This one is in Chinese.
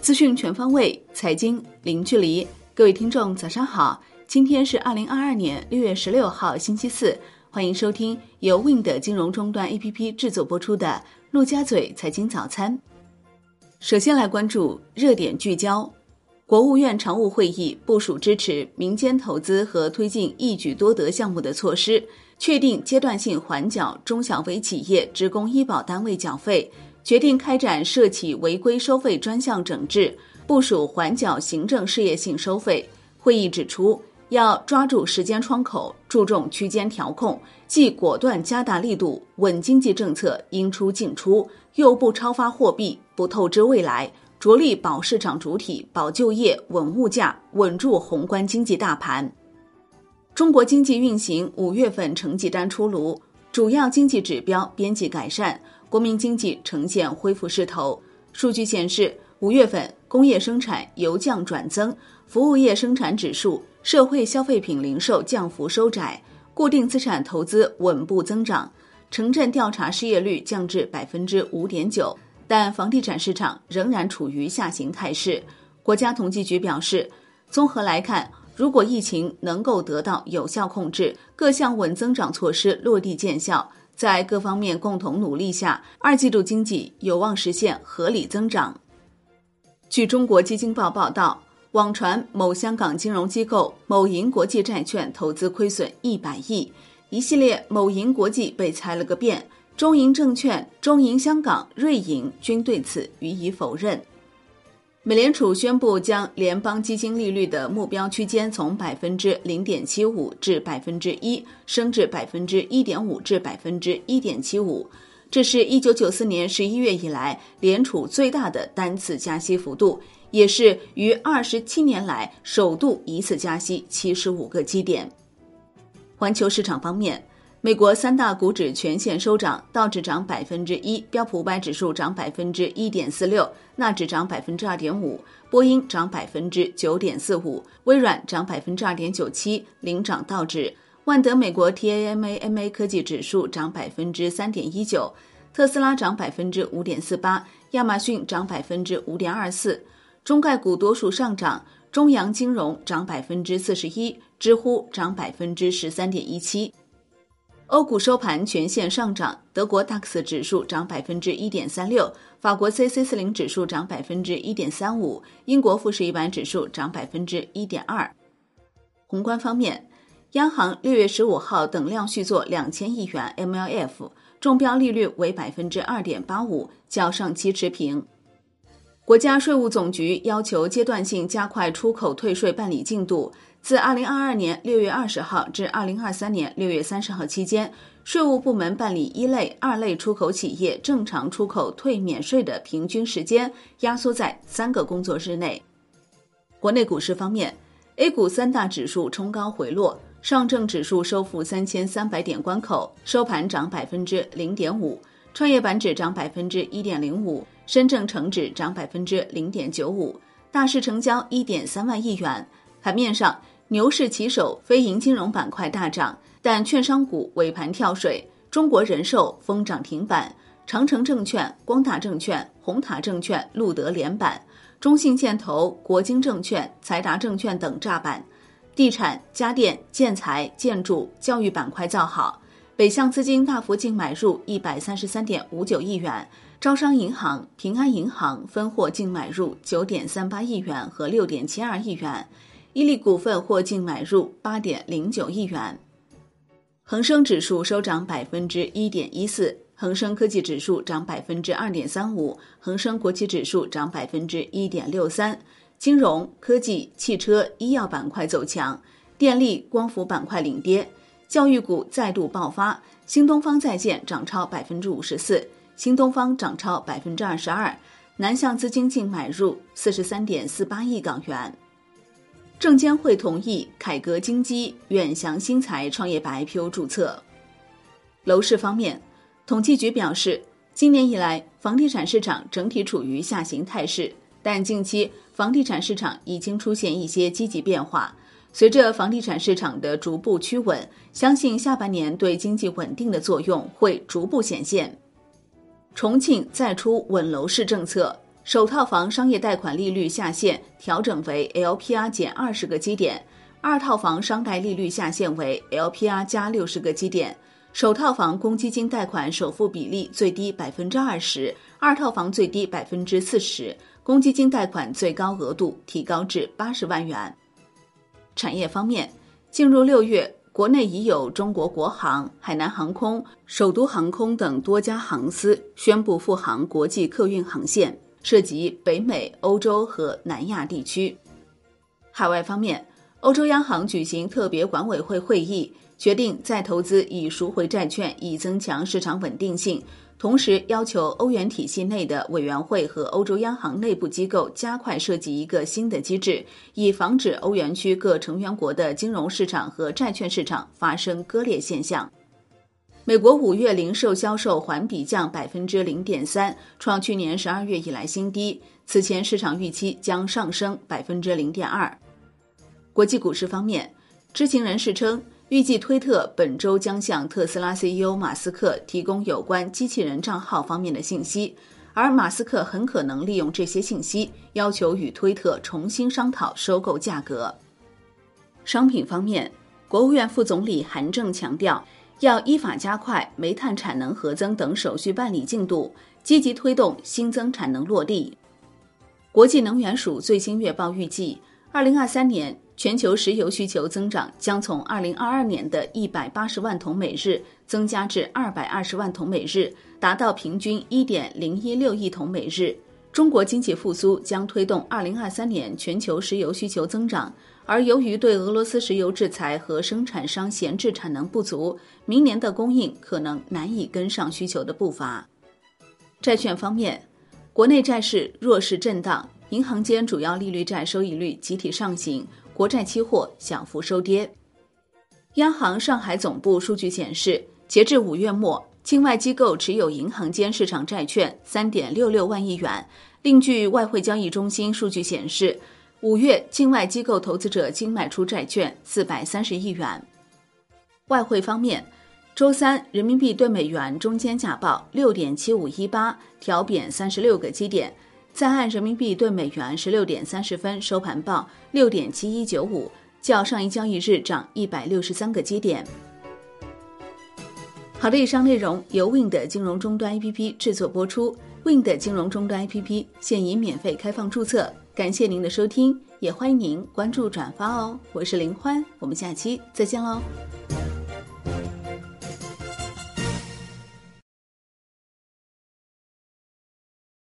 资讯全方位，财经零距离。各位听众，早上好！今天是二零二二年六月十六号，星期四。欢迎收听由 Wind 金融终端 APP 制作播出的《陆家嘴财经早餐》。首先来关注热点聚焦：国务院常务会议部署支持民间投资和推进一举多得项目的措施，确定阶段性缓缴中小微企业职工医保单位缴费。决定开展涉企违规收费专项整治，部署缓缴行政事业性收费。会议指出，要抓住时间窗口，注重区间调控，既果断加大力度稳经济政策应出尽出，又不超发货币，不透支未来，着力保市场主体、保就业、稳物价，稳住宏观经济大盘。中国经济运行五月份成绩单出炉，主要经济指标边际改善。国民经济呈现恢复势头。数据显示，五月份工业生产由降转增，服务业生产指数、社会消费品零售降幅收窄，固定资产投资稳步增长。城镇调查失业率降至百分之五点九，但房地产市场仍然处于下行态势。国家统计局表示，综合来看，如果疫情能够得到有效控制，各项稳增长措施落地见效。在各方面共同努力下，二季度经济有望实现合理增长。据中国基金报报道，网传某香港金融机构某银国际债券投资亏损一百亿，一系列某银国际被猜了个遍，中银证券、中银香港、瑞银均对此予以否认。美联储宣布将联邦基金利率的目标区间从百分之零点七五至百分之一升至百分之一点五至百分之一点七五，这是一九九四年十一月以来联储最大的单次加息幅度，也是于二十七年来首度一次加息七十五个基点。环球市场方面。美国三大股指全线收涨，道指涨百分之一，标普五百指数涨百分之一点四六，纳指涨百分之二点五，波音涨百分之九点四五，微软涨百分之二点九七，领涨道指。万德美国 TAMA MA 科技指数涨百分之三点一九，特斯拉涨百分之五点四八，亚马逊涨百分之五点二四。中概股多数上涨，中阳金融涨百分之四十一，知乎涨百分之十三点一七。欧股收盘全线上涨，德国 DAX 指数涨百分之一点三六，法国 c c 四零指数涨百分之一点三五，英国富时一百指数涨百分之一点二。宏观方面，央行六月十五号等量续作两千亿元 MLF，中标利率为百分之二点八五，较上期持平。国家税务总局要求阶段性加快出口退税办理进度。自二零二二年六月二十号至二零二三年六月三十号期间，税务部门办理一类、二类出口企业正常出口退免税的平均时间压缩在三个工作日内。国内股市方面，A 股三大指数冲高回落，上证指数收复三千三百点关口，收盘涨百分之零点五；创业板指涨百分之一点零五；深证成指涨百分之零点九五。大市成交一点三万亿元，盘面上。牛市旗手非银金融板块大涨，但券商股尾盘跳水。中国人寿封涨停板，长城证券、光大证券、红塔证券、路德连板，中信建投、国金证券、财达证券等炸板。地产、家电、建材、建筑、教育板块造好。北向资金大幅净买入一百三十三点五九亿元，招商银行、平安银行分获净买入九点三八亿元和六点七二亿元。伊利股份获净买入八点零九亿元，恒生指数收涨百分之一点一四，恒生科技指数涨百分之二点三五，恒生国企指数涨百分之一点六三。金融科技、汽车、医药板块走强，电力、光伏板块领跌，教育股再度爆发，新东方在线涨超百分之五十四，新东方涨超百分之二十二，南向资金净买入四十三点四八亿港元。证监会同意凯格金基、远翔新材创业板 IPO 注册。楼市方面，统计局表示，今年以来房地产市场整体处于下行态势，但近期房地产市场已经出现一些积极变化。随着房地产市场的逐步趋稳，相信下半年对经济稳定的作用会逐步显现。重庆再出稳楼市政策，首套房商业贷款利率下限调整为 LPR 减二十个基点，二套房商贷利率下限为 LPR 加六十个基点。首套房公积金贷款首付比例最低百分之二十，二套房最低百分之四十，公积金贷款最高额度提高至八十万元。产业方面，进入六月。国内已有中国国航、海南航空、首都航空等多家航司宣布复航国际客运航线，涉及北美、欧洲和南亚地区。海外方面，欧洲央行举行特别管委会会议，决定再投资以赎回债券，以增强市场稳定性。同时要求欧元体系内的委员会和欧洲央行内部机构加快设计一个新的机制，以防止欧元区各成员国的金融市场和债券市场发生割裂现象。美国五月零售销售环比降百分之零点三，创去年十二月以来新低。此前市场预期将上升百分之零点二。国际股市方面，知情人士称。预计推特本周将向特斯拉 CEO 马斯克提供有关机器人账号方面的信息，而马斯克很可能利用这些信息要求与推特重新商讨收购价格。商品方面，国务院副总理韩正强调，要依法加快煤炭产能核增等手续办理进度，积极推动新增产能落地。国际能源署最新月报预计，二零二三年。全球石油需求增长将从2022年的180万桶每日增加至220万桶每日，达到平均1.016亿桶每日。中国经济复苏将推动2023年全球石油需求增长，而由于对俄罗斯石油制裁和生产商闲置产能不足，明年的供应可能难以跟上需求的步伐。债券方面，国内债市弱势震荡，银行间主要利率债收益率集体上行。国债期货小幅收跌。央行上海总部数据显示，截至五月末，境外机构持有银行间市场债券三点六六万亿元。另据外汇交易中心数据显示，五月境外机构投资者净卖出债券四百三十亿元。外汇方面，周三人民币对美元中间价报六点七五一八，调贬三十六个基点。在岸人民币对美元十六点三十分收盘报六点七一九五，较上一交易日涨一百六十三个基点。好的，以上内容由 Wind 金融终端 APP 制作播出。Wind 金融终端 APP 现已免费开放注册，感谢您的收听，也欢迎您关注转发哦。我是林欢，我们下期再见喽。